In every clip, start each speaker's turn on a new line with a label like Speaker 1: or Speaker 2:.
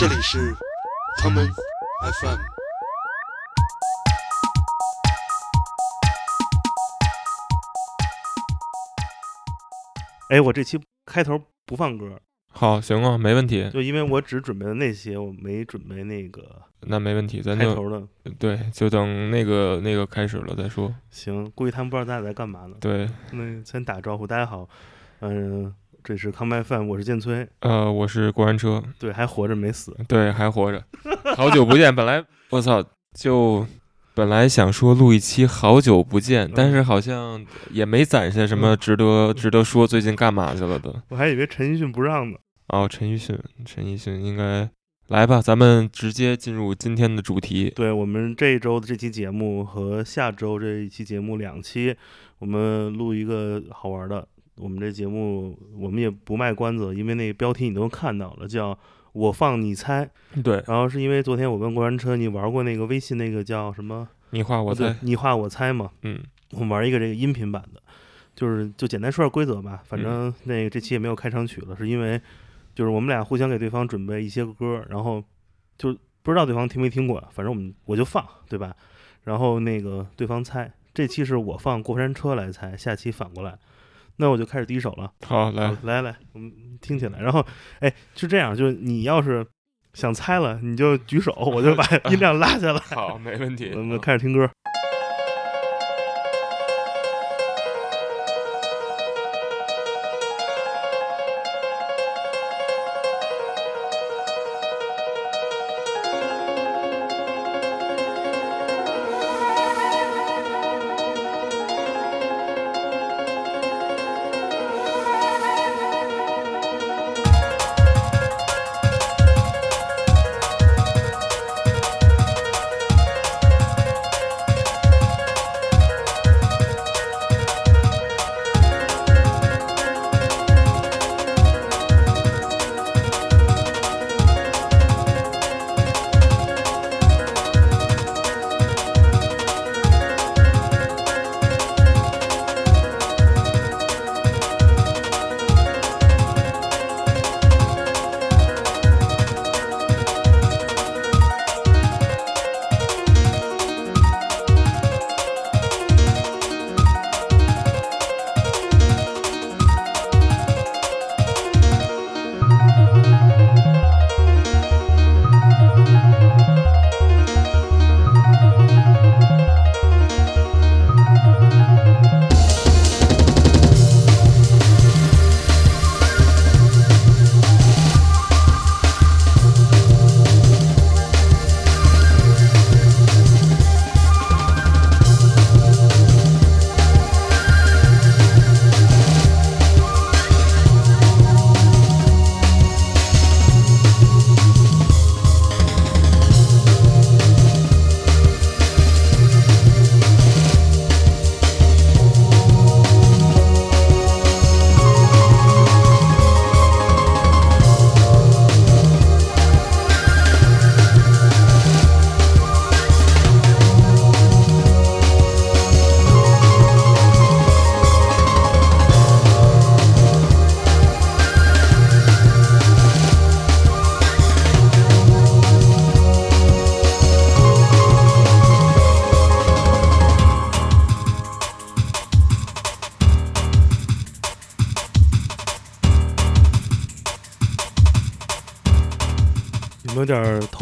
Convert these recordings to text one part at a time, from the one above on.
Speaker 1: 这里是 common FM。
Speaker 2: 哎，我这期开头不放歌，
Speaker 3: 好，行啊，没问题，
Speaker 2: 就因为我只准备了那些，我没准备那个
Speaker 3: 那没问题，咱就
Speaker 2: 开头的。
Speaker 3: 对，就等那个那个开始了再说。
Speaker 2: 行，估计他们不知道咱俩在干嘛呢。
Speaker 3: 对，
Speaker 2: 那先打个招呼，大家好，嗯、这是康麦饭，我是建崔，
Speaker 3: 呃，我是过山车，
Speaker 2: 对，还活着没死。
Speaker 3: 对，还活着，好久不见。本来 我操，就本来想说录一期好久不见，但是好像也没攒下什么值得值得说最近干嘛去了的。
Speaker 2: 我还以为陈奕迅不让呢。
Speaker 3: 哦，陈奕迅，陈奕迅应该来吧，咱们直接进入今天的主题。
Speaker 2: 对我们这一周的这期节目和下周这一期节目两期，我们录一个好玩的。我们这节目我们也不卖关子，因为那个标题你都看到了，叫“我放你猜”。
Speaker 3: 对，
Speaker 2: 然后是因为昨天我问过山车，你玩过那个微信那个叫什么？
Speaker 3: 你画我猜，
Speaker 2: 你画我猜嘛。
Speaker 3: 嗯，
Speaker 2: 我们玩一个这个音频版的，就是就简单说下规则吧。反
Speaker 3: 嗯
Speaker 2: 正那个这期也没有开场曲了，是因为就是我们俩互相给对方准备一些个歌，然后就不知道对方听没听过，反正我们我就放，对吧？然后那个对方猜，这期是我放过山车来猜，下期反过来。那我就开始第一首了，
Speaker 3: 好来
Speaker 2: 好，来来，我们听起来。然后，哎，是这样，就是你要是想猜了，你就举手，我就把 音量拉下来。
Speaker 3: 好，没问题。
Speaker 2: 我们开始听歌。有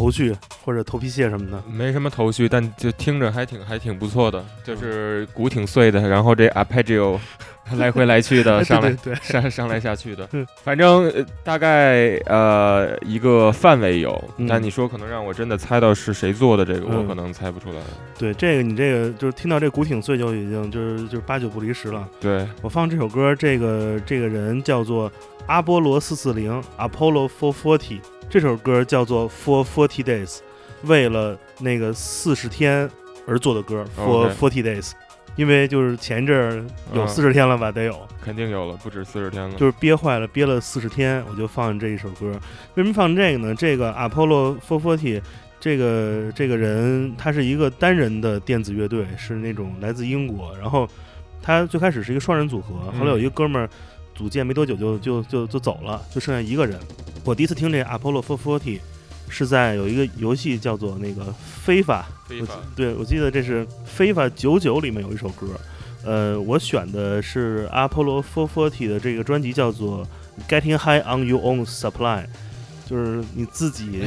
Speaker 2: 头绪或者头皮屑什么的？
Speaker 3: 没什么头绪，但就听着还挺还挺不错的，就是鼓挺碎的，然后这 arpeggio 来回来去的
Speaker 2: 哎
Speaker 3: 上来
Speaker 2: 对
Speaker 3: 上上来下去的。
Speaker 2: 嗯，
Speaker 3: 反正呃大概呃一个范围有
Speaker 2: 嗯，
Speaker 3: 但你说可能让我真的猜到是谁做的这个，我
Speaker 2: 嗯
Speaker 3: 可能猜不出来。
Speaker 2: 对这个你这个就是听到这古挺碎就已经就是就是八九不离十了。
Speaker 3: 对，
Speaker 2: 我放这首歌，这个这个人叫做阿波罗四四零 （Apollo Four Forty），这首歌叫做《For Forty Days》，为了那个四十天而做的歌，《For Forty Days》。因为就是前一阵儿有
Speaker 3: 嗯
Speaker 2: 四十天了吧，得有，
Speaker 3: 肯定有了，不止四十天了。
Speaker 2: 就是憋坏了，憋了四十天，我就放这一首歌。为什么放这个呢？这个 Apollo 440这个这个人，他是一个单人的电子乐队，是那种来自英国。然后他最开始是一个双人组合，后来有一个哥们儿组建没多久就就就就走了，就剩下一个人。我第一次听这 Apollo 440，是在有一个游戏叫做那个非法，对我记得这是非法九九里面有一首歌，呃，我选的是阿波罗 Four Forty 的这个专辑叫做 Getting High on Your Own Supply，就是你自己，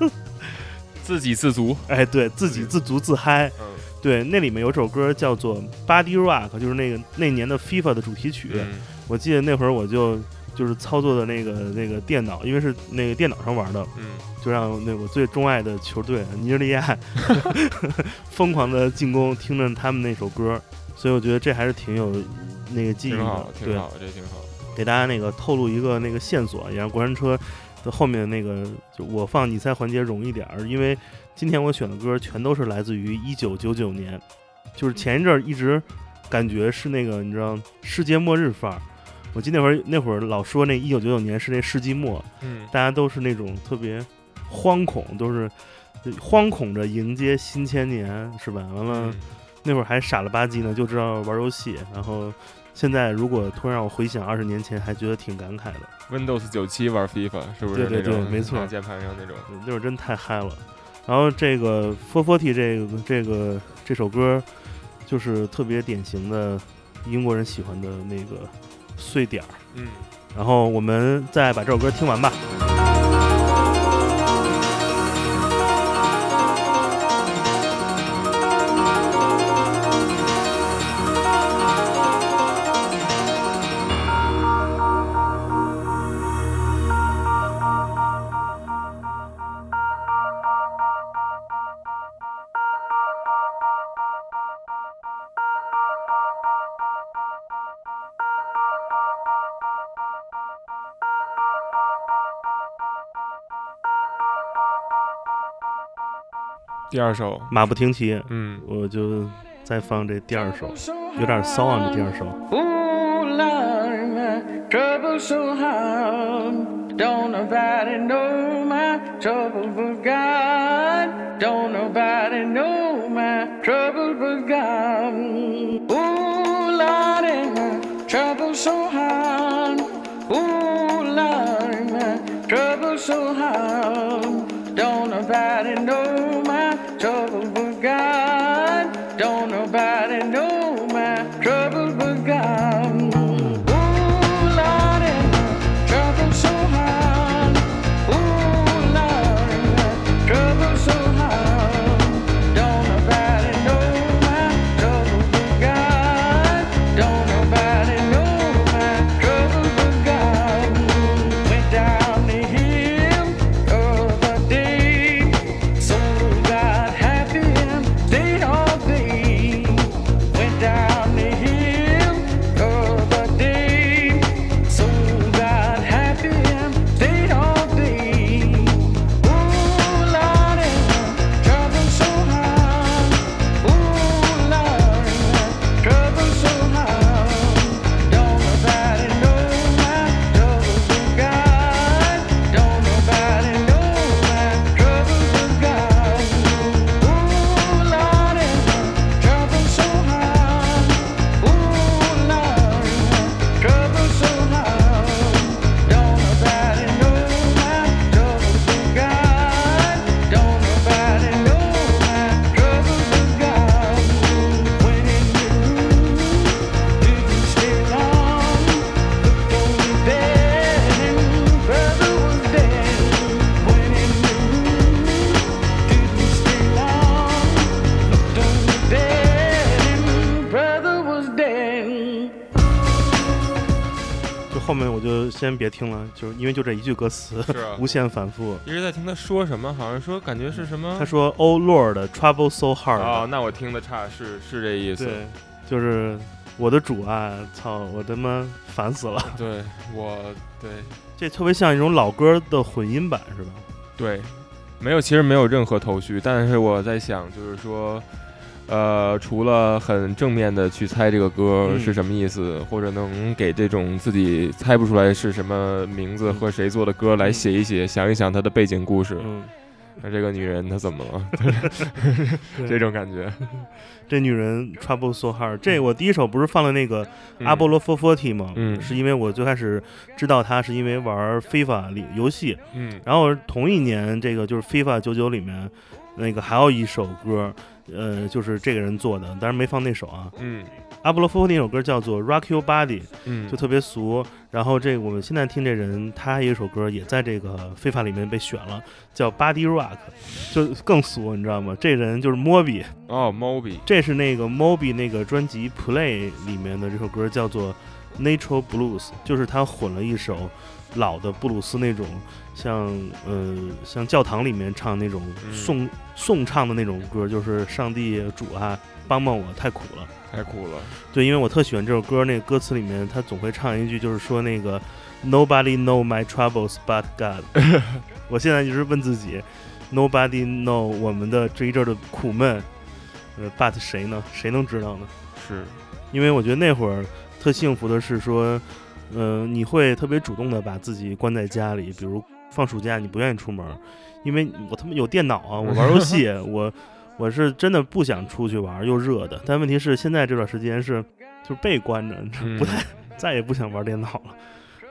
Speaker 3: 自给自足，
Speaker 2: 哎，对自给自足自嗨。
Speaker 3: 嗯。
Speaker 2: 对，那里面有首歌叫做《Body Rock》，就是那个那年的 FIFA 的主题曲。
Speaker 3: 嗯。
Speaker 2: 我记得那会儿我就就是操作的那个那个电脑，因为是那个电脑上玩的，
Speaker 3: 嗯，
Speaker 2: 就让那我最钟爱的球队尼日利亚 疯狂的进攻，听着他们那首歌，所以我觉得这还是挺有那个记忆的
Speaker 3: 挺好，。挺
Speaker 2: 对，
Speaker 3: 好，这挺好。
Speaker 2: 给大家那个透露一个那个线索，也让过山车的后面那个就我放你猜环节容易点儿，因为今天我选的歌全都是来自于一九九九年，就是前一阵儿一直感觉是那个你知道世界末日范儿。我记得那会儿那会儿老说那一九九九年是那世纪末，
Speaker 3: 嗯
Speaker 2: 大家都是那种特别惶恐，都是惶恐着迎接新千年，是吧？完了。
Speaker 3: 嗯
Speaker 2: 那会儿还傻了吧唧呢，就知道玩游戏。然后现在如果突然让我回想二十年前，还觉得挺感慨的。
Speaker 3: Windows 九七玩 FIFA 是不是
Speaker 2: 对对对没错
Speaker 3: 键盘上那种？
Speaker 2: 那会儿真太嗨了。然后这个 Four Forty 这个这个这首歌，就是特别典型的英国人喜欢的那个碎点儿。
Speaker 3: 嗯，
Speaker 2: 然后我们再把这首歌听完吧。
Speaker 3: 第二首，
Speaker 2: 马不停蹄，
Speaker 3: 嗯，
Speaker 2: 我就再放这第二首，有点骚啊，这第二首。
Speaker 4: Ooh, my trouble so hard. Don't nobody know my trouble but God. Don't nobody know
Speaker 2: 别听了，就是因为就这一句歌词，
Speaker 3: 是啊
Speaker 2: 无限反复。
Speaker 3: 一直在听他说什么，好像说感觉是什么。
Speaker 2: 他说：“Oh Lord, trouble so hard。
Speaker 3: 哦，那我听的差，是是这意思。
Speaker 2: 对，就是我的主啊，操，我他妈烦死了。
Speaker 3: 对，我对
Speaker 2: 这特别像一种老歌的混音版，是吧？
Speaker 3: 对，没有，其实没有任何头绪，但是我在想，就是说，呃，除了很正面的去猜这个歌
Speaker 2: 嗯
Speaker 3: 是什么意思，或者能给这种自己猜不出来是什么名字
Speaker 2: 嗯
Speaker 3: 和谁做的歌来写一写，想一想它的背景故事。
Speaker 2: 嗯，
Speaker 3: 那这个女人她怎么了？这种感觉。
Speaker 2: 这女人 trouble so hard。这我第一首不是放了那个
Speaker 3: 嗯
Speaker 2: 阿波罗 four forty 吗？
Speaker 3: 嗯
Speaker 2: 是因为我最开始知道她是因为玩 FIFA 里游戏，
Speaker 3: 嗯
Speaker 2: 然后同一年这个就是 FIFA 九九里面那个还有一首歌，呃，就是这个人做的，当然没放那首啊。
Speaker 3: 嗯
Speaker 2: 阿波罗 forty 那首歌叫做 Rock Your Body，
Speaker 3: 嗯，
Speaker 2: 就特别俗。然后这个我们现在听这人，他有一首歌也在这个 FIFA 里面被选了，叫 Body Rock，就更俗，你知道吗？这人就是 Moby。
Speaker 3: 哦，Moby，
Speaker 2: 这是那个 Moby 那个专辑 Play 里面的这首歌，叫做 Natural Blues，就是他混了一首老的布鲁斯那种，像呃像教堂里面唱那种
Speaker 3: 嗯
Speaker 2: 颂、颂唱的那种歌，就是上帝主啊帮帮我，太苦了。
Speaker 3: 太苦了。
Speaker 2: 对，因为我特喜欢这首歌，那个歌词里面他总会唱一句，就是说那个 Nobody know my troubles but God。我现在就是问自己，Nobody know 我们的这一阵儿的苦闷，呃，but 谁呢？谁能知道呢？
Speaker 3: 是，
Speaker 2: 因为我觉得那会儿特幸福的是说，呃，你会特别主动的把自己关在家里，比如放暑假你不愿意出门，因为我他妈有电脑啊，我玩游戏，我我是真的不想出去玩，又热的。但问题是现在这段时间是就是被关着，
Speaker 3: 嗯
Speaker 2: 不太 再也不想玩电脑了。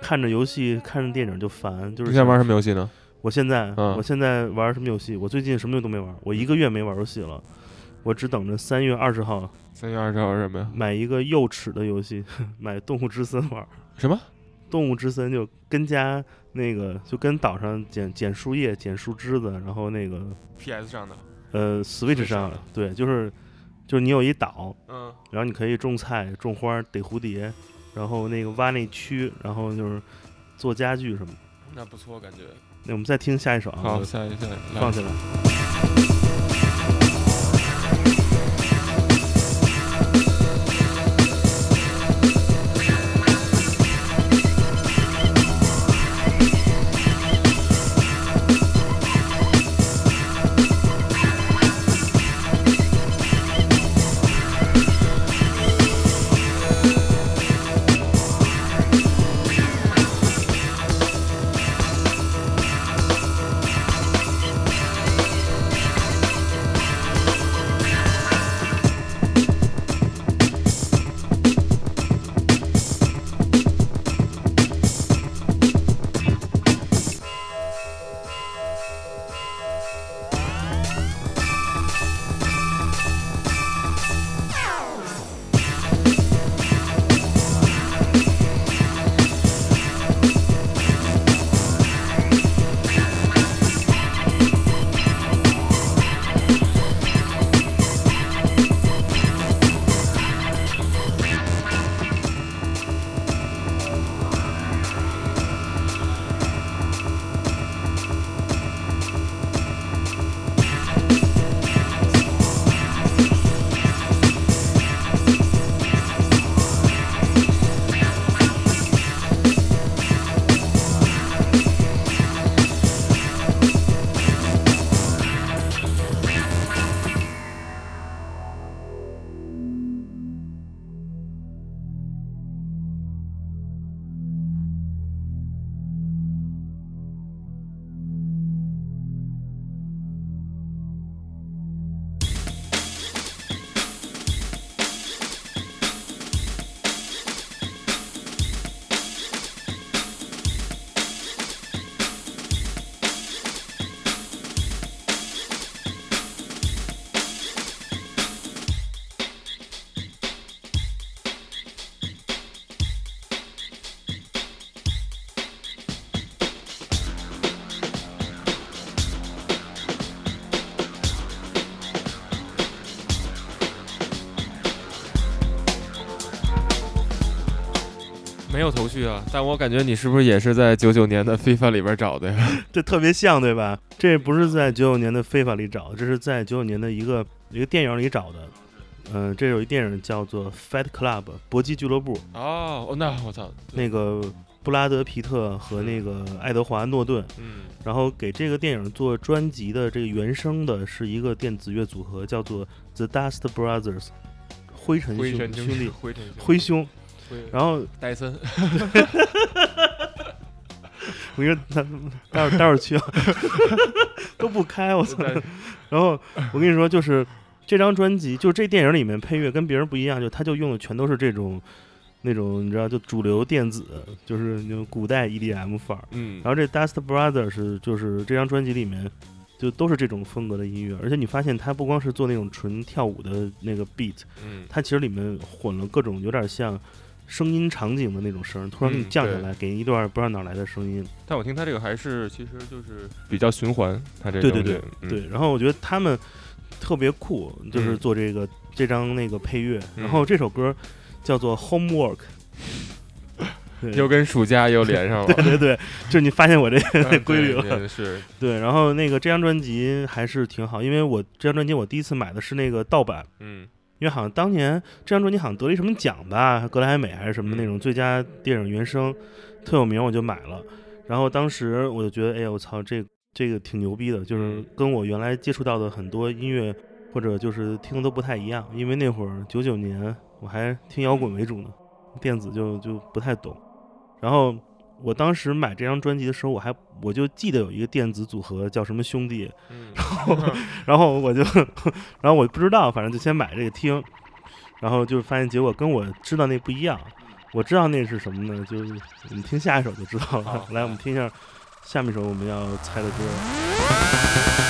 Speaker 2: 看着游戏、看着电影就烦，就是
Speaker 3: 你想玩
Speaker 2: 什
Speaker 3: 什么游戏呢？
Speaker 2: 我现在，
Speaker 3: 嗯
Speaker 2: 我现在玩什么游戏？我最近什么都没玩，我一个月没玩游戏了。我只等着三月二十号
Speaker 3: 三月二十号是什么呀？
Speaker 2: 买一个幼齿的游戏，买《动物之森》玩。
Speaker 3: 什么？
Speaker 2: 动物之森就跟家那个，就跟岛上捡捡树叶、捡树枝子，然后那个
Speaker 3: PS 上的。
Speaker 2: 呃 Switch 上
Speaker 3: 上的，
Speaker 2: 对，就是就是你有一岛，
Speaker 3: 嗯，
Speaker 2: 然后你可以种菜、种花、逮蝴蝶，然后那个挖那蛆，然后就是做家具什么的。
Speaker 3: 那不错，感觉。
Speaker 2: 那我们再听下一首啊，
Speaker 3: 好，下一下一
Speaker 2: 放起来。
Speaker 3: 没有头绪啊，但我感觉你是不是也是在九九年的 FIFA 里边找的呀？
Speaker 2: 这特别像，对吧？这不是在九九年的非法里找的，这是在九九年的一个一个电影里找的。嗯、这有一电影叫做《Fight Club》搏击俱乐部，
Speaker 3: 哦，哦那我操，
Speaker 2: 那个布拉德皮特和那个爱德华诺顿，
Speaker 3: 嗯，
Speaker 2: 然后给这个电影做专辑的这个原声的是一个电子乐组合，叫做 The Dust Brothers，灰尘兄兄弟，
Speaker 3: 灰尘
Speaker 2: 灰兄。
Speaker 3: 灰
Speaker 2: 然后
Speaker 3: 戴森，
Speaker 2: 我跟你说，他待会儿待会儿去啊，都不开，我操！然后我跟你说，就是这张专辑，就是这电影里面配乐跟别人不一样，就他就用的全都是这种那种你知道，就主流电子，就是那种古代 EDM 范儿。
Speaker 3: 嗯
Speaker 2: 然后这 Dust Brothers 是就是这张专辑里面就都是这种风格的音乐，而且你发现他不光是做那种纯跳舞的那个 beat，
Speaker 3: 嗯
Speaker 2: 他其实里面混了各种有点像声音场景的那种声，突然给你降下来，给你一段不知道哪来的声音。
Speaker 3: 但我听他这个还是其实就是比较循环，他这
Speaker 2: 对对对
Speaker 3: 嗯。
Speaker 2: 对，然后我觉得他们特别酷，就是
Speaker 3: 嗯。
Speaker 2: 做这个、这张那个配乐，然后这首歌叫做 Homework。
Speaker 3: 又跟暑假又连上了，
Speaker 2: 对对对，就是你发现我这
Speaker 3: 嗯
Speaker 2: 规律了。
Speaker 3: 对，
Speaker 2: 然后那个这张专辑还是挺好，因为我这张专辑我第一次买的是那个盗版，
Speaker 3: 嗯
Speaker 2: 因为好像当年这张专辑好像得了一什么奖吧，格莱美还是什么
Speaker 3: 嗯
Speaker 2: 那种最佳电影原声，特有名，我就买了。然后当时我就觉得，哎呀，我操，这这个挺牛逼的，就是
Speaker 3: 嗯
Speaker 2: 跟我原来接触到的很多音乐或者就是听的都不太一样。因为那会儿九九年我还听摇滚为主呢，电子就就不太懂。然后我当时买这张专辑的时候，我还我就记得有一个电子组合叫什么兄弟，
Speaker 3: 然后，
Speaker 2: 然后我就，然后我不知道，反正就先买这个听，然后就发现结果跟我知道那不一样。我知道那是什么呢？就是我们听下一首就知道了。来，我们听一下下面一首我们要猜的歌。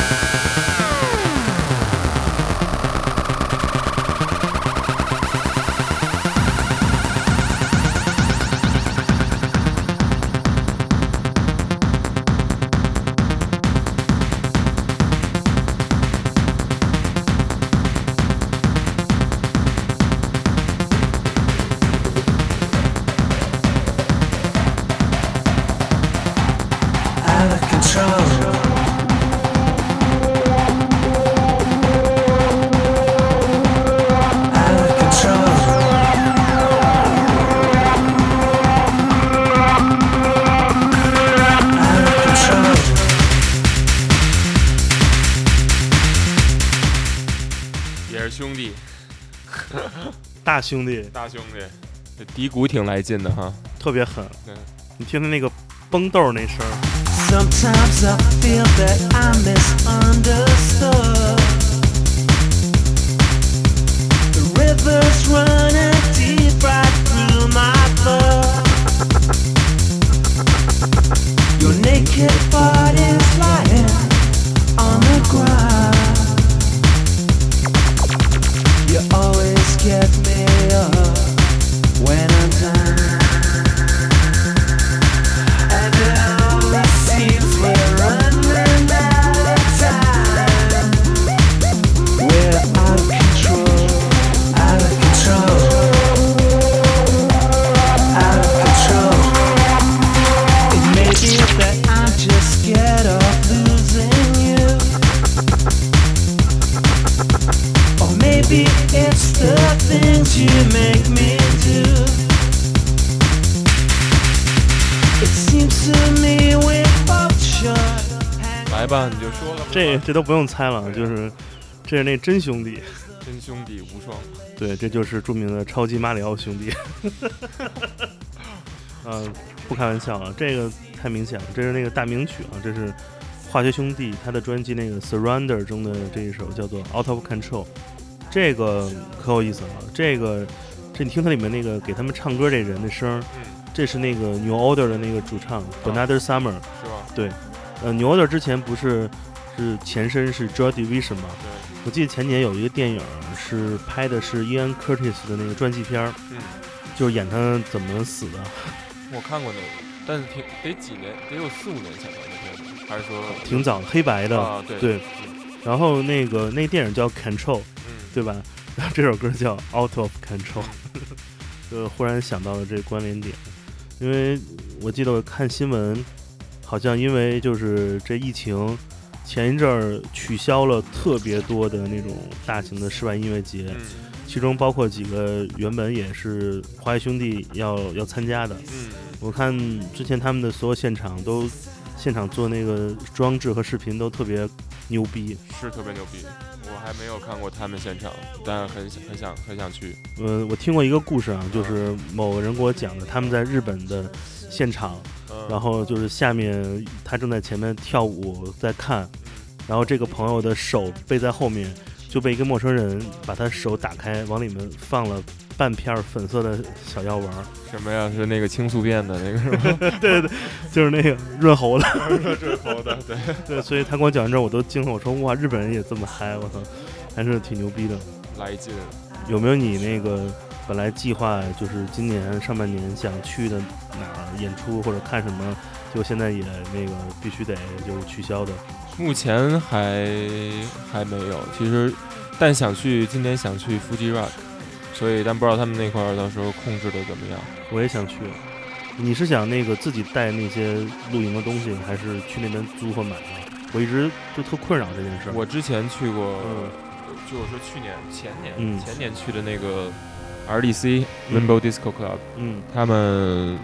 Speaker 2: 大兄弟
Speaker 3: 大兄弟，这低谷挺来劲的哈，
Speaker 2: 特别狠
Speaker 3: 对，
Speaker 2: 你听听那个崩豆那声儿
Speaker 5: ，Sometimes I feel that I'm misunderstood. The river's running deep right through my blood. Your naked body's lying on the ground. Get me up when I'm down.
Speaker 3: 来吧，你就说了吧，
Speaker 2: 这这都不用猜了，就是这是那真兄弟，
Speaker 3: 真兄弟无双，
Speaker 2: 对，这就是著名的超级马里奥兄弟。嗯，不开玩笑啊，这个太明显了，这是那个大名曲啊，这是化学兄弟他的专辑那个《Surrender》中的这一首叫做《Out of Control》，这个可有意思了。这个这你听它里面那个给他们唱歌这人的声儿，
Speaker 3: 嗯，
Speaker 2: 这是那个 New Order 的那个主唱 Another Summer。
Speaker 3: 是吧？
Speaker 2: 对呃，New Order 之前不是是前身是 Joy Division 吗？
Speaker 3: 对，
Speaker 2: 我记得前年有一个电影是拍的是 Ian Curtis 的那个传记片儿，
Speaker 3: 嗯，
Speaker 2: 就是演他怎么死的，
Speaker 3: 我看过那个，但是挺得几年，得有四五年前吧，那片子，还是说
Speaker 2: 挺早，黑白的。
Speaker 3: 啊？对
Speaker 2: 对然后那个那电影叫 Control，
Speaker 3: 嗯，
Speaker 2: 对吧？然后这首歌叫 Out of Control，就忽然想到了这关联点，因为我记得我看新闻，好像因为就是这疫情，前一阵儿取消了特别多的那种大型的室外音乐节，
Speaker 3: 嗯
Speaker 2: 其中包括几个原本也是华谊兄弟要要参加的。
Speaker 3: 嗯，
Speaker 2: 我看之前他们的所有现场都现场做那个装置和视频都特别牛逼。
Speaker 3: 是特别牛逼。我还没有看过他们现场，但很想很想很想去。
Speaker 2: 呃，我听过一个故事啊，就是某个人给我讲的，他们在日本的现场，
Speaker 3: 嗯
Speaker 2: 然后就是下面他正在前面跳舞在看，然后这个朋友的手背在后面，就被一个陌生人把他手打开，往里面放了半片儿粉色的小药丸儿，
Speaker 3: 什么呀？是那个青素片的那个是吗？
Speaker 2: 对 对对，就是那个润喉的。
Speaker 3: 润喉的，对，
Speaker 2: 对，所以他跟我讲完之后，我都惊了，我说哇，日本人也这么嗨，我操，还是挺牛逼的。
Speaker 3: 来劲。
Speaker 2: 有没有你那个本来计划就是今年上半年想去的哪儿演出或者看什么，就现在也那个必须得就是取消的？
Speaker 3: 目前还还没有，其实，但想去今年想去 Fuji Rock，所以但不知道他们那块儿到时候控制的怎么样。
Speaker 2: 我也想去。你是想那个自己带那些露营的东西，还是去那边租或买啊？我一直就特困扰这件事儿。
Speaker 3: 我之前去过，
Speaker 2: 嗯
Speaker 3: 就我说去年、前年、
Speaker 2: 嗯
Speaker 3: 前年去的那个 RDC
Speaker 2: 嗯
Speaker 3: Rainbow Disco Club，、
Speaker 2: 嗯
Speaker 3: 他们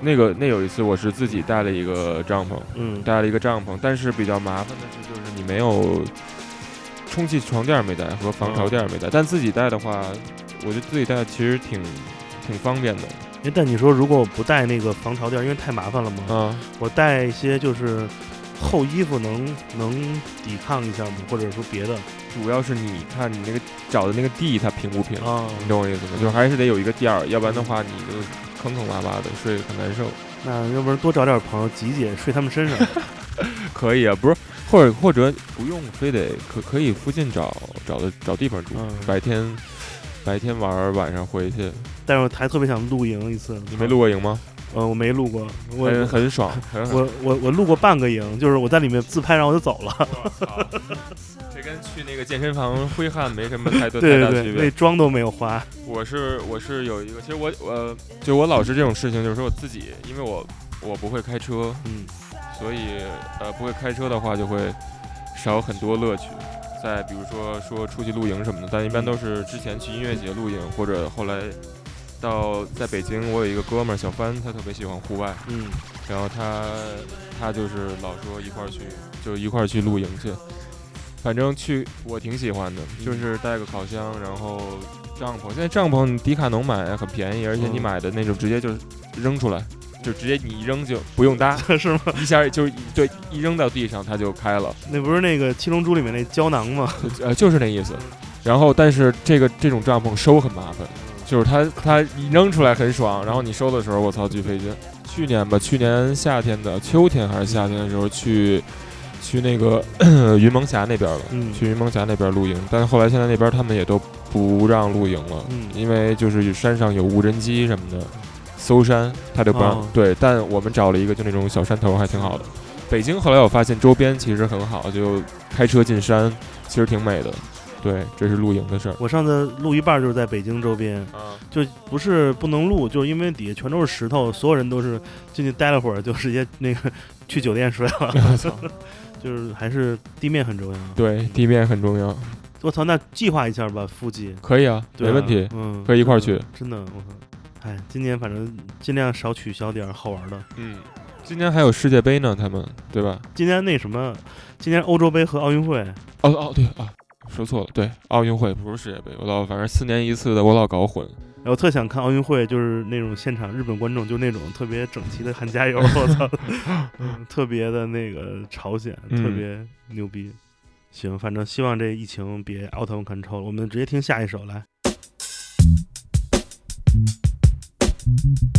Speaker 3: 那个那有一次我是自己带了一个帐篷，
Speaker 2: 嗯
Speaker 3: 带了一个帐篷，但是比较麻烦的是，就是你没有充气床垫儿没带和防潮垫儿没带，但自己带的话，我觉得自己带其实挺挺方便的
Speaker 2: 哎，但你说如果我不带那个防潮垫儿，因为太麻烦了嘛，
Speaker 3: 啊。
Speaker 2: 我带一些就是厚衣服能能抵抗一下吗？或者说别的
Speaker 3: 主要是你看你那个找的那个地它平不平，
Speaker 2: 啊？
Speaker 3: 你懂我意思吗？就是还是得有一个垫儿，要不然的话你就坑坑洼洼的睡很难受。
Speaker 2: 那要不然多找点朋友挤挤睡他们身上。
Speaker 3: 可以啊，不是，或者或者不用非得可可以附近找找的找地方住，
Speaker 2: 嗯
Speaker 3: 白天白天玩，晚上回去。
Speaker 2: 但是我还特别想露营一次。
Speaker 3: 你没露过营吗？
Speaker 2: 呃，我没露过，我
Speaker 3: 很很爽。
Speaker 2: 我我我露过半个营，就是我在里面自拍，然后我就走了。
Speaker 3: 这跟去那个健身房挥汗没什么太多 太
Speaker 2: 对对对，那
Speaker 3: 大区别。
Speaker 2: 妆都没有花。
Speaker 3: 我是我是有一个，其实我我就我老是这种事情，就是说我自己，因为我我不会开车，
Speaker 2: 嗯
Speaker 3: 所以呃不会开车的话就会少很多乐趣。再比如说说出去露营什么的，但一般都是之前去音乐节露营，或者后来到在北京，我有一个哥们儿小帆，他特别喜欢户外，
Speaker 2: 嗯
Speaker 3: 然后他他就是老说一块儿去，就一块儿去露营去。反正去我挺喜欢的，就是带个烤箱，然后帐篷。现在帐篷迪卡侬买很便宜，而且你
Speaker 2: 嗯
Speaker 3: 买的那种直接就扔出来，就直接你一扔就不用搭，
Speaker 2: 是吗？
Speaker 3: 一下就是对一扔到地上它就开了，
Speaker 2: 那不是那个七龙珠里面那胶囊吗？
Speaker 3: 呃就是那意思。然后但是这个这种帐篷收很麻烦，就是它它一扔出来很爽，然后你收的时候我操巨费劲。去年吧，去年夏天的秋天还是夏天的时候去去那个 云蒙峡那边了，
Speaker 2: 嗯
Speaker 3: 去云蒙峡那边露营，但是后来现在那边他们也都不让露营了，
Speaker 2: 嗯
Speaker 3: 因为就是山上有无人机什么的，搜山他就不让。
Speaker 2: 哦
Speaker 3: 对，但我们找了一个就那种小山头，还挺好的。北京后来我发现周边其实很好，就开车进山，其实挺美的。对，这是露营的事儿。
Speaker 2: 我上次露一半就是在北京周边，
Speaker 3: 啊，
Speaker 2: 就不是不能露，就是因为底下全都是石头，所有人都是进去待了会儿就直接那个去酒店睡了。我操，就是还是地面很重要。
Speaker 3: 对，地面很重要。
Speaker 2: 我操，那计划一下吧，附近。
Speaker 3: 可以啊，
Speaker 2: 啊
Speaker 3: 没问题。
Speaker 2: 嗯，
Speaker 3: 可以一块儿去
Speaker 2: 真的。真的，我操，哎，今年反正尽量少取消点儿好玩的。
Speaker 3: 嗯，今年还有世界杯呢，他们对吧？
Speaker 2: 今年那什么，今年欧洲杯和奥运会，
Speaker 3: 哦哦，对啊，说错了，对，奥运会不是世界杯，我老反正四年一次的，我老搞混。
Speaker 2: 我特想看奥运会，就是那种现场日本观众，就那种特别整齐的喊加油，我操，嗯特别的那个朝鲜，
Speaker 3: 嗯
Speaker 2: 特别牛逼。行，反正希望这疫情别 out of control，我们直接听下一首来。
Speaker 3: Thank you.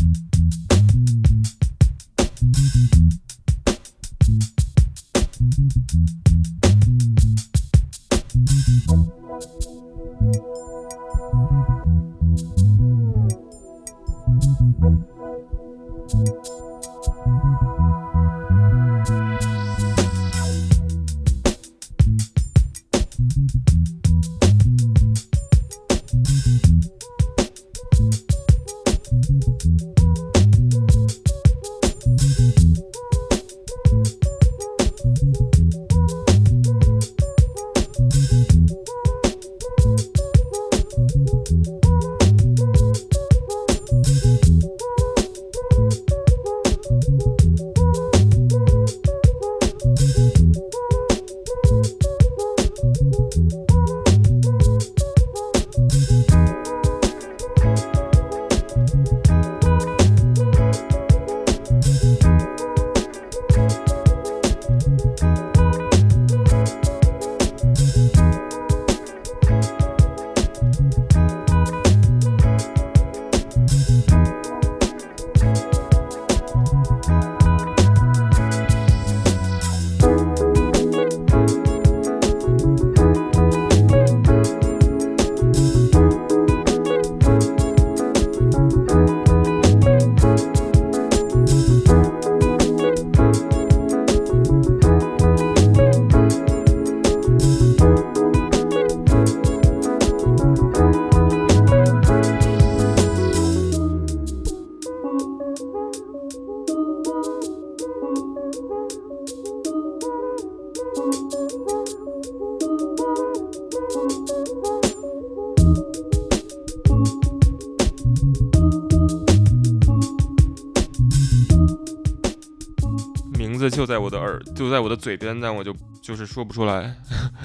Speaker 3: 就在我的嘴边，但我就就是说不出来。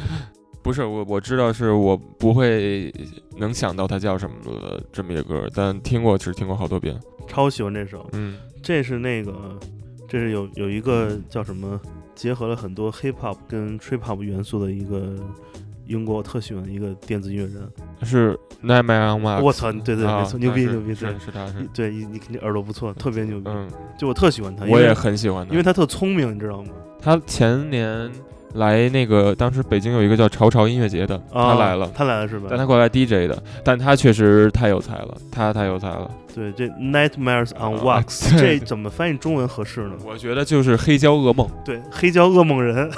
Speaker 3: 不是我，我知道是我不会能想到它叫什么的这么一个歌，但听过其实听过好多遍。
Speaker 2: 超喜欢这首。
Speaker 3: 嗯
Speaker 2: 这是那个，这是有有一个叫什么，结合了很多 hip hop 跟 trip hop 元素的一个英国我特喜欢的一个电子音乐人。
Speaker 3: 是 Nightmare on Wax。
Speaker 2: 我操，对对，
Speaker 3: 啊
Speaker 2: 没错，牛逼牛逼，对
Speaker 3: 是是他是，
Speaker 2: 对，你你肯定耳朵不错，特别牛逼。
Speaker 3: 嗯，
Speaker 2: 就我特喜欢他，
Speaker 3: 我也很喜欢他，
Speaker 2: 因为他特聪明，你知道吗？
Speaker 3: 他前年来那个，当时北京有一个叫潮潮音乐节的，
Speaker 2: 啊
Speaker 3: 他来了，
Speaker 2: 他来了是吧？
Speaker 3: 但他过来 DJ 的，但他确实太有才了，他太有才了。
Speaker 2: 对，这 Nightmares on
Speaker 3: 啊
Speaker 2: Wax，这怎么翻译中文合适呢？
Speaker 3: 我觉得就是黑胶噩梦，
Speaker 2: 对，黑胶噩梦人，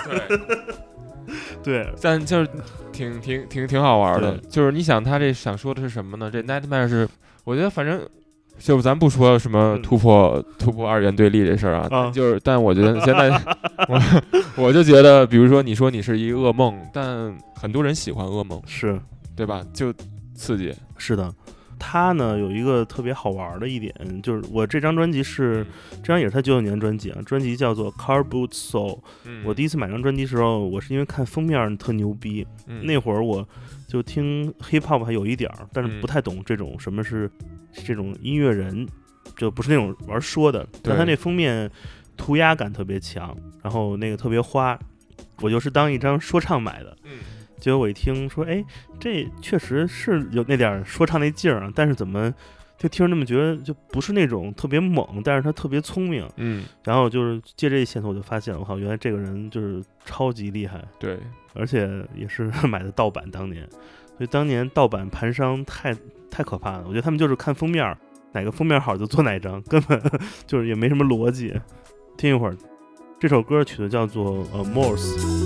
Speaker 3: 对，但就是挺挺挺挺好玩的。就是你想他这想说的是什么呢？这 Nightmare 是，我觉得反正。就咱不说什么
Speaker 2: 嗯
Speaker 3: 突破、突破二元对立这事儿啊，
Speaker 2: 啊
Speaker 3: 就是，但我觉得现在 我我就觉得，比如说你说你是一噩梦，但很多人喜欢噩梦，
Speaker 2: 是
Speaker 3: 对吧？就刺激，
Speaker 2: 是的。他呢有一个特别好玩的一点，就是我这张专辑是这张也是他九九年专辑啊，专辑叫做《Car Boot Soul》。
Speaker 3: 嗯
Speaker 2: 我第一次买张专辑的时候，我是因为看封面特牛逼，
Speaker 3: 嗯
Speaker 2: 那会儿我就听 hip hop 还有一点儿，但是
Speaker 3: 嗯
Speaker 2: 不太懂这种什么是这种音乐人，就不是那种玩说的。但他那封面涂鸦感特别强，然后那个特别花，我就是当一张说唱买的。
Speaker 3: 嗯
Speaker 2: 结果我一听说，哎，这确实是有那点儿说唱那劲儿啊，但是怎么就听着那么觉得就不是那种特别猛，但是他特别聪明。
Speaker 3: 嗯，
Speaker 2: 然后就是借这一线索，我就发现，我靠，原来这个人就是超级厉害。
Speaker 3: 对，
Speaker 2: 而且也是 买的盗版，当年，所以当年盗版盘商太太可怕了。我觉得他们就是看封面儿，哪个封面好就做哪张，根本 就是也没什么逻辑。听一会儿，这首歌曲的叫做呃 Morse。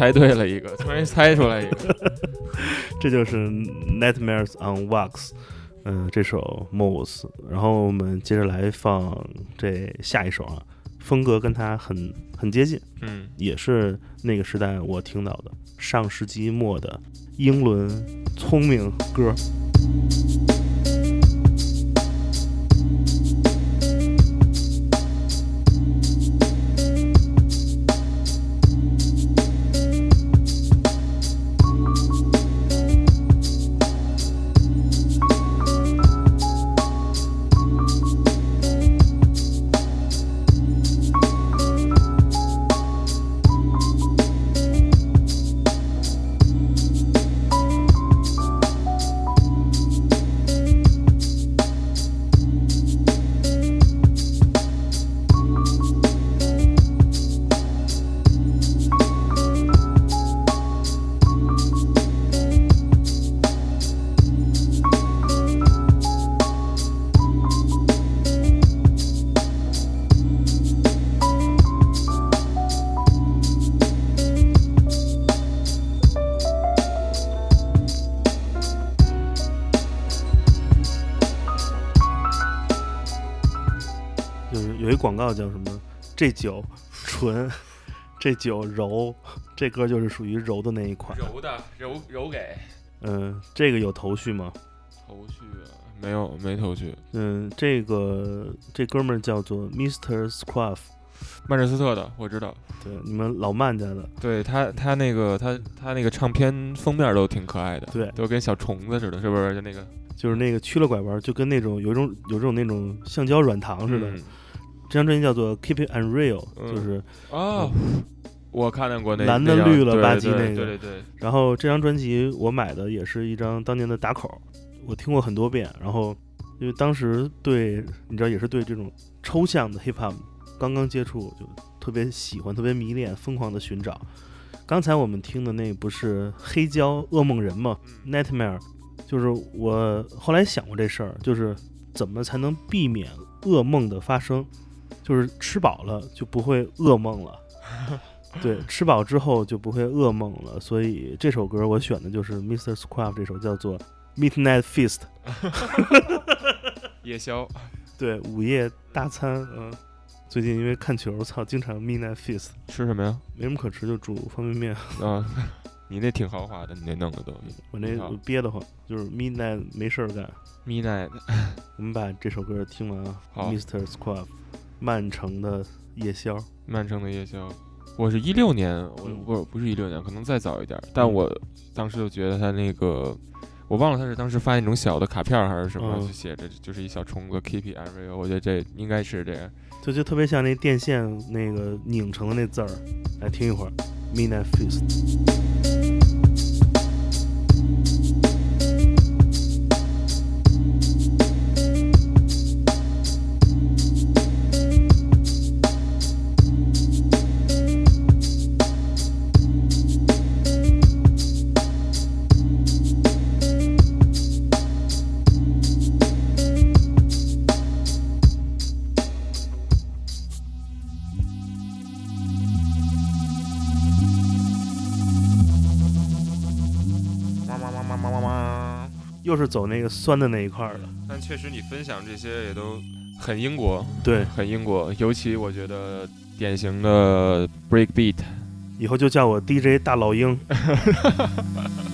Speaker 3: 猜对了一个，突然猜出来一个，
Speaker 2: 这就是 Nightmares on Wax，嗯、这首 Morse。然后我们接着来放这下一首啊，风格跟它很很接近。
Speaker 3: 嗯，
Speaker 2: 也是那个时代我听到的上世纪末的英伦聪明歌。广告叫什么？这酒纯，这酒柔，这歌就是属于柔的那一款。
Speaker 3: 柔的柔柔给
Speaker 2: 嗯，这个有头绪吗？
Speaker 3: 头绪啊没有没头绪，
Speaker 2: 嗯，这个这哥们儿叫做 Mr. Scruff，
Speaker 3: 曼彻斯特的我知道，
Speaker 2: 对，你们老曼家的，
Speaker 3: 对他他那个他他那个唱片封面都挺可爱的，
Speaker 2: 对
Speaker 3: 都跟小虫子似的，是不是？就那个
Speaker 2: 就是那个曲了拐弯，就跟那种有一种有种那种橡胶软糖似的。
Speaker 3: 嗯
Speaker 2: 这张专辑叫做 Keep It Unreal，、
Speaker 3: 嗯
Speaker 2: 就是
Speaker 3: 哦，我看见过那
Speaker 2: 蓝的绿了吧唧那个
Speaker 3: 对对对，
Speaker 2: 然后这张专辑我买的也是一张当年的打口，我听过很多遍。然后因为当时对你知道也是对这种抽象的 hip hop 刚刚接触，就特别喜欢，特别迷恋，疯狂的寻找。刚才我们听的那不是黑胶噩梦人吗？Nightmare，就是我后来想过这事儿，就是怎么才能避免噩梦的发生，就是吃饱了就不会噩梦了。对，吃饱之后就不会噩梦了，所以这首歌我选的就是 Mr. Scruff 这首叫做 Midnight Feast，
Speaker 3: 夜宵
Speaker 2: 对，午夜大餐。嗯，最近因为看球，操，经常 Midnight Feast，
Speaker 3: 吃什么呀？
Speaker 2: 没什么可吃，就煮方便面。
Speaker 3: 啊，你那挺豪华的，你那弄的都
Speaker 2: 我那憋得慌，就是 Midnight 没事儿干。
Speaker 3: midnight
Speaker 2: 我们把这首歌听完啊
Speaker 3: 好
Speaker 2: ，Mr. Scruff，曼城的夜宵。
Speaker 3: 曼城的夜宵。我是一六年，我
Speaker 2: 嗯
Speaker 3: 我不是一六年，可能再早一点儿，但
Speaker 2: 嗯
Speaker 3: 我当时就觉得他那个，我忘了他是当时发那种小的卡片还是什么，
Speaker 2: 嗯
Speaker 3: 就写着就是一小虫子 keep it unreal，我觉得这应该是这样。
Speaker 2: 就就特别像那电线那个拧成的那字儿，来听一会儿，Midnight Feast。走那个酸的那一块儿的，
Speaker 3: 但确实你分享这些也都很英国，
Speaker 2: 对，
Speaker 3: 很英国，尤其我觉得典型的 break beat。
Speaker 2: 以后就叫我 DJ 大老鹰。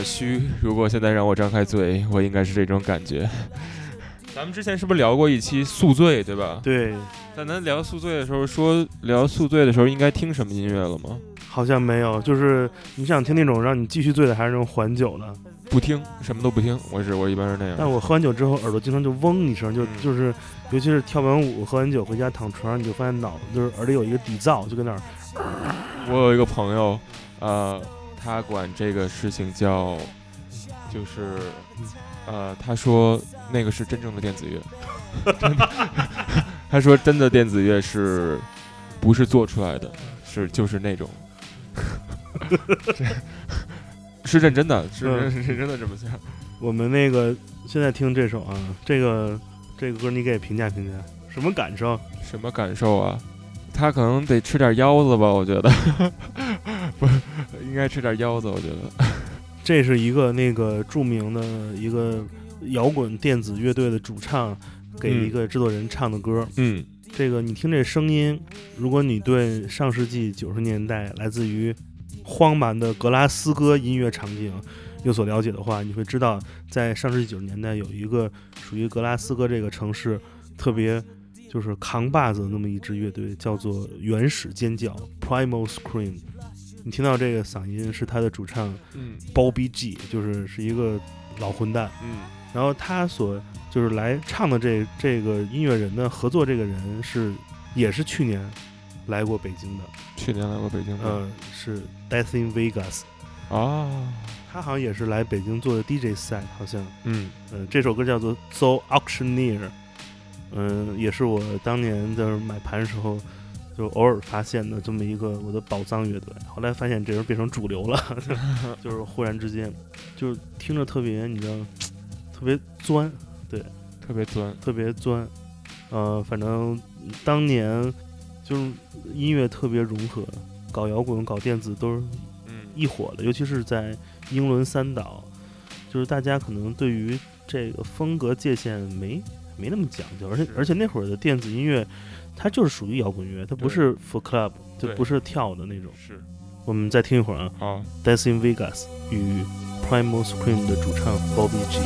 Speaker 3: 点虚，如果现在让我张开嘴，我应该是这种感觉。咱们之前是不是聊过一期宿醉，对吧？
Speaker 2: 对，
Speaker 3: 在咱聊宿醉的时候说聊宿醉的时候应该听什么音乐了吗？
Speaker 2: 好像没有，就是你想听那种让你继续醉的，还是那种缓酒的。
Speaker 3: 不听，什么都不听。我是我一般是那样。
Speaker 2: 但我喝完酒之后，耳朵经常就嗡一声，就
Speaker 3: 嗯
Speaker 2: 就是，尤其是跳完舞喝完酒回家躺床上，你就发现脑就是耳里有一个底噪，就跟那儿
Speaker 3: 我有一个朋友，呃，他管这个事情叫，就是，呃，他说那个是真正的电子乐，他说真的电子乐是不是做出来的，是就是那种，是认真的，是
Speaker 2: 嗯
Speaker 3: 认是真的这么想。
Speaker 2: 我们那个现在听这首啊，这个这个歌你给评价评价，什么感受？
Speaker 3: 什么感受啊？他可能得吃点腰子吧，我觉得，不是，应该吃点腰子，我觉得。
Speaker 2: 这是一个那个著名的一个摇滚电子乐队的主唱给
Speaker 3: 嗯
Speaker 2: 一个制作人唱的歌。
Speaker 3: 嗯
Speaker 2: 这个你听这声音，如果你对上世纪九十年代来自于荒蛮的格拉斯哥音乐场景有所了解的话，你会知道，在上世纪九十年代有一个属于格拉斯哥这个城市特别就是扛把子那么一支乐队，叫做原始尖叫 （Primal Scream）。你听到这个嗓音是他的主唱
Speaker 3: 嗯
Speaker 2: Bobby G，就是是一个老混蛋。
Speaker 3: 嗯
Speaker 2: 然后他所就是来唱的这这个音乐人呢，合作这个人是也是去年来过北京的，
Speaker 3: 去年来过北京的。
Speaker 2: 呃，是 Death in Vegas，
Speaker 3: 哦，
Speaker 2: 他好像也是来北京做的 DJ set，好像，
Speaker 3: 嗯
Speaker 2: 嗯、这首歌叫做 So Auctioneer，嗯、也是我当年在买盘时候就偶尔发现的这么一个我的宝藏乐队，后来发现这人变成主流了，就是忽然之间，就是听着特别，你知道，特别钻，对
Speaker 3: 特别钻。
Speaker 2: 特别钻，呃，反正当年就是音乐特别融合，搞摇滚、搞电子都是
Speaker 3: 嗯
Speaker 2: 一伙的，尤其是在英伦三岛，就是大家可能对于这个风格界限没没那么讲究，而且而且那会儿的电子音乐，它就是属于摇滚乐，它不是 for club，就不是跳的那种。
Speaker 3: 是。
Speaker 2: 我们再听一会儿啊
Speaker 3: 好
Speaker 2: ，，Dancing Vegas 与 Primal Scream 的主唱 Bobby G。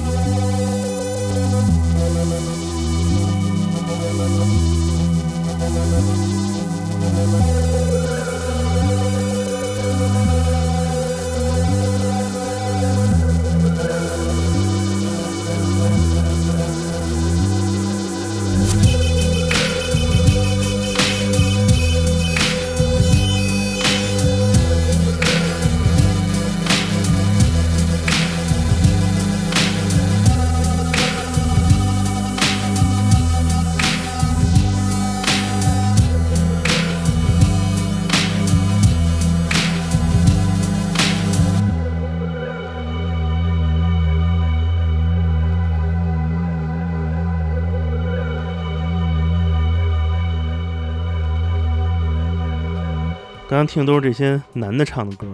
Speaker 2: 听都是这些男的唱的歌，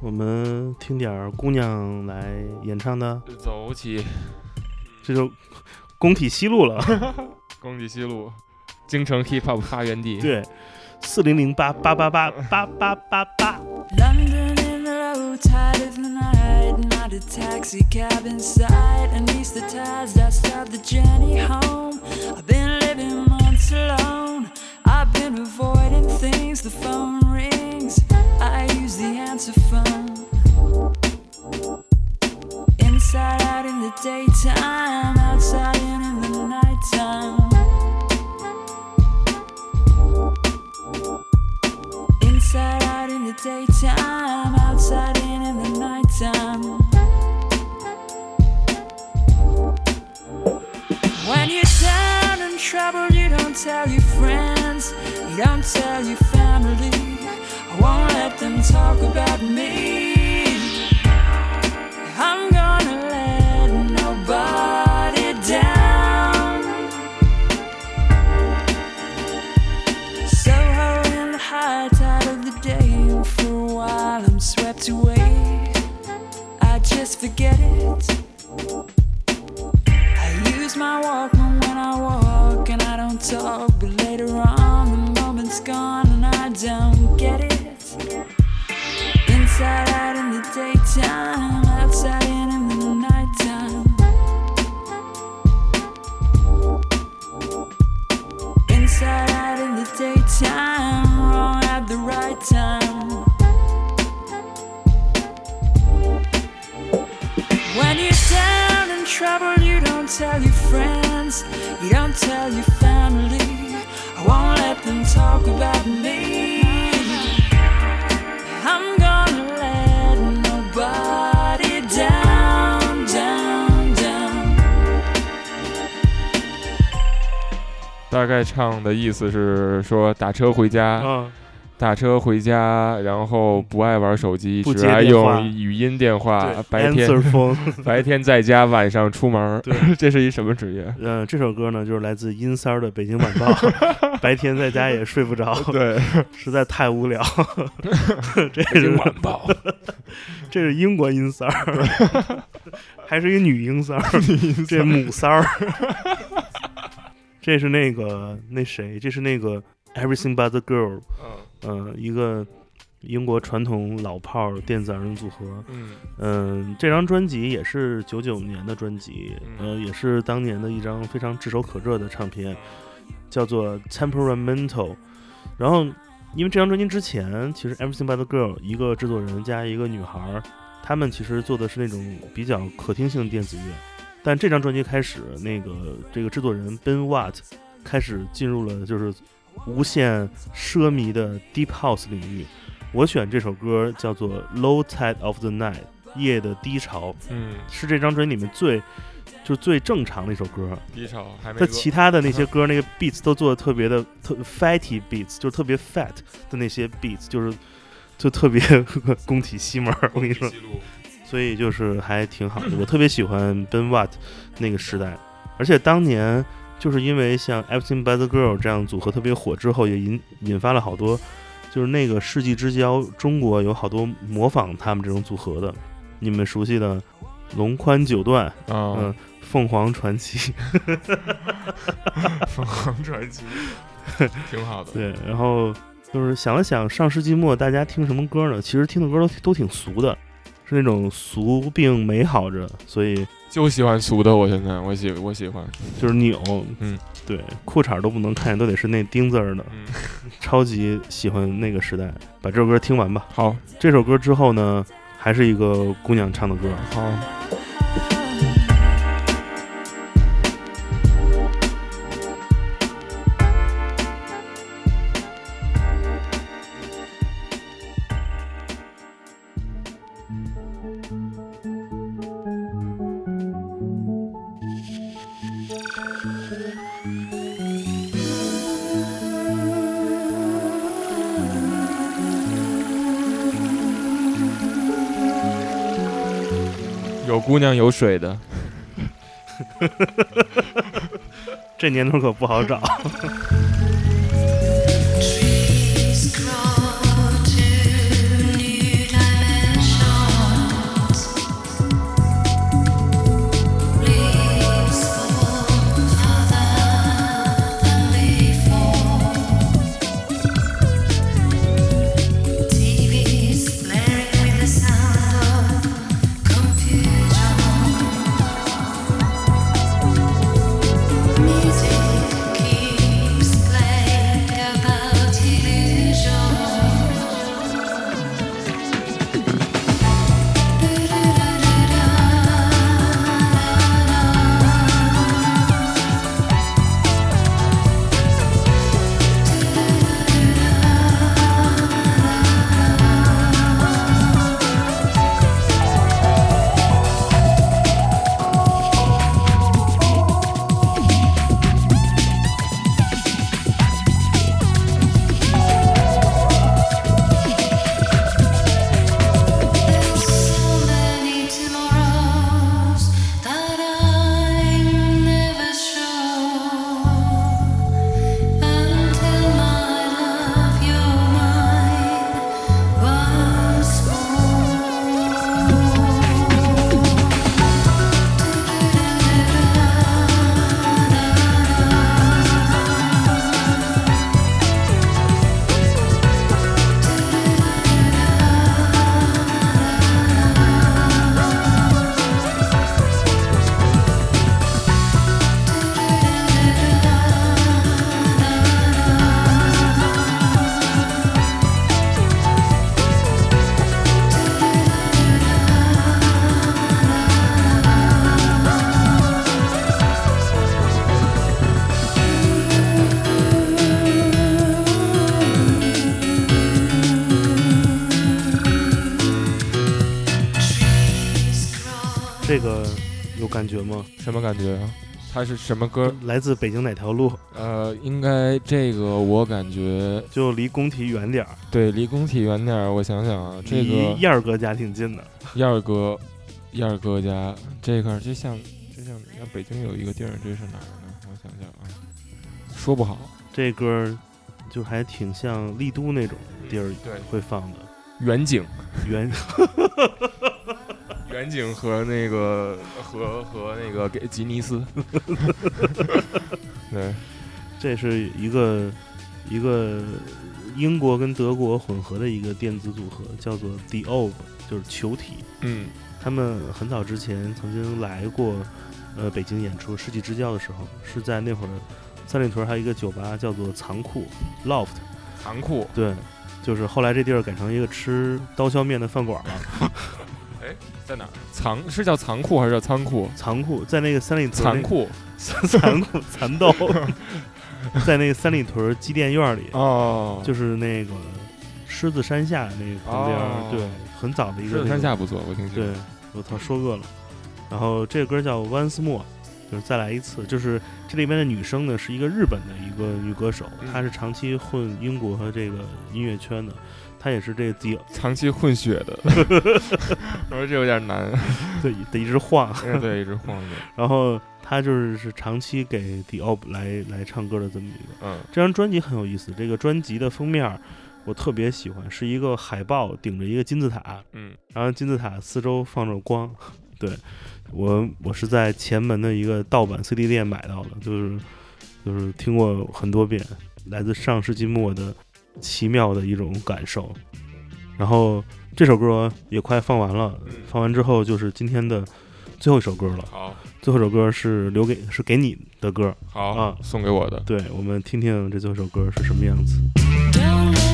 Speaker 2: 我们听点儿姑娘来演唱的，
Speaker 3: 走起，
Speaker 2: 这就工体西路了。
Speaker 3: 工体西路，京城 hip hop 发源地。，
Speaker 2: 对，四零零八八八八八八八八。
Speaker 6: London in the low tide of the night, not a taxi cab in sight. Anesthetized, I start the journey home. I've been living months alone. I've been avoiding things. The phone rings. I use the answer phone. Inside out in the daytime, outside in in the nighttime. Inside out in the daytime, outside in in the nighttime. When you're down and troubled, you don't tell your friends, you don't tell your family. I won't let them talk about me. I'm gonna let nobody down. Soho in the high tide of the day, for a while I'm swept away. I just forget it. I use my Walkman when I walk, and I don't talk. outside in the. Inside out in the daytime, wrong at the right time. When you're down in trouble, you don't tell your friends, you don't tell your family. I won't let them talk about me.
Speaker 3: 大概唱的意思是说打车回家，
Speaker 2: 嗯，
Speaker 3: 打车回家，然后不爱玩手机，只爱用语音电话，白天。白天在家，晚上出门 这是一什么职业？
Speaker 2: 嗯，这首歌呢就是来自阴三儿的《北京晚报》，白天在家也睡不着，
Speaker 3: 对，
Speaker 2: 实在太无聊。这是
Speaker 3: 报。
Speaker 2: 这是英国阴三儿，还是一个女阴三儿，这母三儿。这是那个那谁，这是那个 Everything But the Girl，
Speaker 3: 嗯
Speaker 2: 呃、一个英国传统老炮儿电子二人组合。
Speaker 3: 嗯
Speaker 2: 嗯，这张专辑也是九九年的专辑，呃，也是当年的一张非常炙手可热的唱片，叫做《Temperamental》。然后，因为这张专辑之前，其实 Everything But the Girl 一个制作人加一个女孩儿，他们其实做的是那种比较可听性电子乐。但这张专辑开始，那个这个制作人 Ben Watt 开始进入了就是无限奢靡的 Deep House 领域。我选这首歌叫做《Low Tide of the Night》，夜的低潮，
Speaker 3: 嗯，
Speaker 2: 是这张专辑里面最就是最正常的一首歌。
Speaker 3: 低潮还没
Speaker 2: 它其他的那些 歌，那个 beats 都做的特别的特 fatty beats，就是特别 fat 的那些 beats，就是就特别 工体西门。我跟你说，所以就是还挺好的。我特别喜欢 Ben Watt 那个时代，而且当年就是因为像 Everything But the Girl 这样组合特别火之后，也引引发了好多，就是那个世纪之交，中国有好多模仿他们这种组合的。你们熟悉的龙宽九段，
Speaker 3: 啊
Speaker 2: 嗯，，凤凰传奇，
Speaker 3: 凤凰传奇 挺好的。
Speaker 2: 对，然后就是想了想，上世纪末大家听什么歌呢？其实听的歌都都挺俗的，是那种俗并美好着，所以
Speaker 3: 就喜欢俗的，我现在我喜我喜欢。
Speaker 2: 就是扭，
Speaker 3: 嗯，
Speaker 2: 对，裤衩都不能看见，都得是那钉字儿的，
Speaker 3: 嗯，
Speaker 2: 超级喜欢那个时代。把这首歌听完吧。
Speaker 3: 好，
Speaker 2: 这首歌之后呢，还是一个姑娘唱的歌，
Speaker 3: 好，娘有水的，
Speaker 2: 这年头可不好找。
Speaker 3: 它是什么歌？
Speaker 2: 来自北京哪条路？
Speaker 3: 呃，应该这个我感觉
Speaker 2: 就离工体远点儿，
Speaker 3: 对，离工体远点儿。我想想啊，这
Speaker 2: 离
Speaker 3: 个
Speaker 2: 燕儿哥家挺近的。
Speaker 3: 燕儿哥，燕儿哥家这块儿就像就像像北京有一个地儿，这是哪儿呢？我想想啊，说不好。
Speaker 2: 这歌儿就还挺像丽都那种地儿
Speaker 3: 对，
Speaker 2: 会放的。
Speaker 3: 远景，
Speaker 2: 原
Speaker 3: 远景和那个和和那个给吉尼斯，对，
Speaker 2: 这是一个一个英国跟德国混合的一个电子组合，叫做 The Orb，就是球体。
Speaker 3: 嗯
Speaker 2: 他们很早之前曾经来过呃北京演出，世纪之交的时候是在那会儿三里屯还有一个酒吧叫做仓库 Loft，
Speaker 3: 残酷，
Speaker 2: 对，就是后来这地儿改成一个吃刀削面的饭馆了。
Speaker 3: 在哪儿？藏是叫仓库还是叫仓库？
Speaker 2: 仓库在那个三里屯那
Speaker 3: 残酷
Speaker 2: 残酷蚕豆，在那个三里屯机电院里，
Speaker 3: 哦，
Speaker 2: 就是那个狮子山下那个旁边，
Speaker 3: 哦
Speaker 2: 对，很早的一个
Speaker 3: 狮子山下不错，我听说。
Speaker 2: 对，我操，说饿了。然后这个歌叫《Once More》，就是再来一次。就是这里边的女生呢，是一个日本的一个女歌手，
Speaker 3: 嗯
Speaker 2: 她是长期混英国和这个音乐圈的，她也是这个 The
Speaker 3: 长期混血的，我说这有点难，
Speaker 2: 对得一直晃，
Speaker 3: 嗯对，一直晃着，
Speaker 2: 然后他就是是长期给 The Ob 来来唱歌的这么一个。
Speaker 3: 嗯。
Speaker 2: 这张专辑很有意思，这个专辑的封面儿我特别喜欢，是一个海报顶着一个金字塔，
Speaker 3: 嗯。
Speaker 2: 然后金字塔四周放着光，对我我是在前门的一个盗版 CD 店买到的，就是就是听过很多遍，来自上世纪末的奇妙的一种感受。然后这首歌也快放完了，放完之后就是今天的最后一首歌了。
Speaker 3: 好，
Speaker 2: 最后一首歌是留给是给你的歌，
Speaker 3: 好
Speaker 2: 啊
Speaker 3: 送给我的，
Speaker 2: 对我们听听这最后一首歌是什么样子。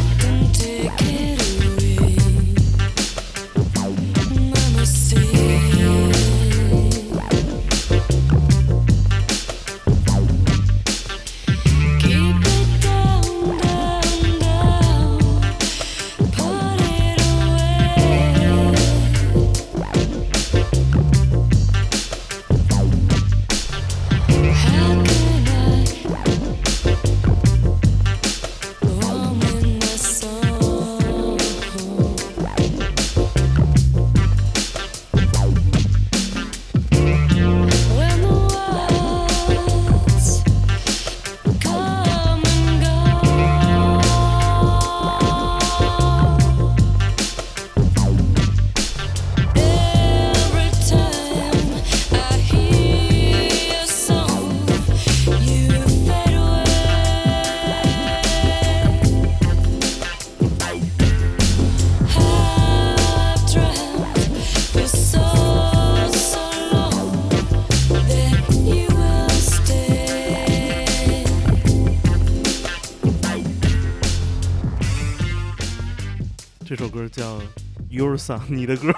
Speaker 6: Your Song》，
Speaker 2: 你的歌。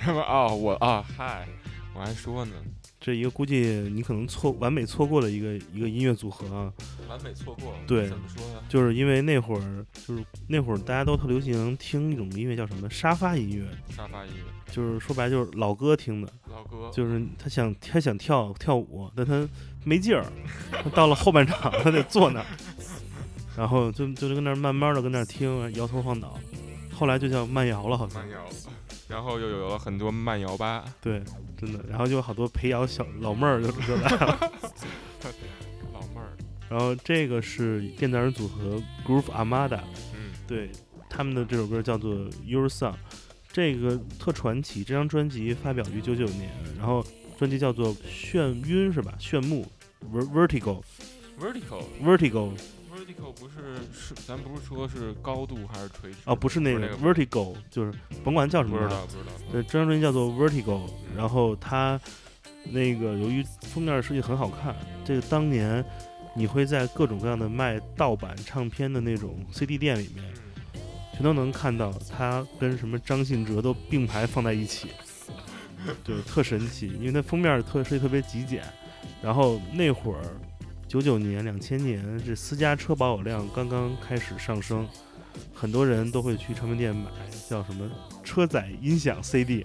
Speaker 3: 什么？哦，我啊嗨，我还说呢，
Speaker 2: 这一个估计你可能错完美错过了一个一个音乐组合啊，
Speaker 3: 完美错过，
Speaker 2: 对
Speaker 3: 怎么说呀？
Speaker 2: 就是因为那会儿就是那会儿大家都特流行听一种音乐叫什么？沙发音乐，
Speaker 3: 沙发音乐，
Speaker 2: 就是说白就是老歌听的，
Speaker 3: 老哥，
Speaker 2: 就是他想他想跳跳舞，但他没劲儿，他到了后半场他得坐那儿，然后就就跟那儿慢慢的跟那儿听，摇头晃脑，后来就叫慢摇了，好像
Speaker 3: 慢摇，然后又有了很多慢摇吧，
Speaker 2: 对，真的，然后就有好多陪摇小老妹儿就就来了。
Speaker 3: 老妹儿，
Speaker 2: 然后这个是电子人组合 Groove Armada，
Speaker 3: 嗯
Speaker 2: 对他们的这首歌叫做 Your Song，这个特传奇。这张专辑发表于九九年，然后专辑叫做眩晕是吧？炫目 Ver- Vertigo，vertical。
Speaker 3: Vertical 不是是咱不是说是高度还是垂直？
Speaker 2: 哦，不是那
Speaker 3: 那
Speaker 2: 个 Vertigo，就是甭管叫什么
Speaker 3: 不知道不知道。
Speaker 2: 对，这张专辑叫做 Vertigo，然后它那个由于封面设计很好看，这个当年你会在各种各样的卖盗版唱片的那种 CD 店里面，全都能看到它跟什么张信哲都并排放在一起，对，特神奇，因为它封面特设计特别极简，然后那会儿九九年、两千年这私家车保有量刚刚开始上升，很多人都会去唱片店买叫什么车载音响 CD，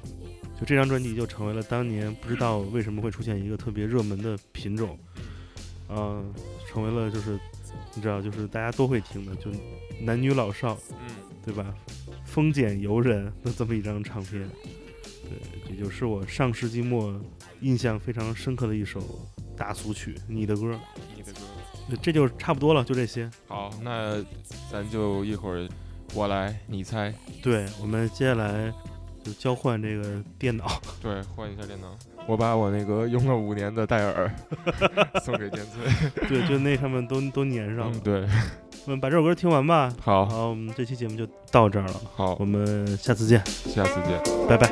Speaker 2: 就这张专辑就成为了当年不知道为什么会出现一个特别热门的品种，嗯、成为了就是你知道就是大家都会听的，就男女老少
Speaker 3: 嗯，
Speaker 2: 对吧？丰俭由人的这么一张唱片，对，这就是我上世纪末印象非常深刻的一首大俗曲《你的歌》。
Speaker 3: 你的歌。
Speaker 2: 这就差不多了，就这些。
Speaker 3: 好，那咱就一会儿我来你猜，
Speaker 2: 对，我们接下来就交换这个电脑。
Speaker 3: 对，换一下电脑。我把我那个用了五年的戴尔 送给剑翠。
Speaker 2: 对，就那上面都都粘上了
Speaker 3: 嗯，。对，
Speaker 2: 我们把这首歌听完吧。
Speaker 3: 好，
Speaker 2: 好，我们这期节目就到这儿了，
Speaker 3: 好
Speaker 2: 我，们下次见，
Speaker 3: 下次见。
Speaker 2: 拜拜。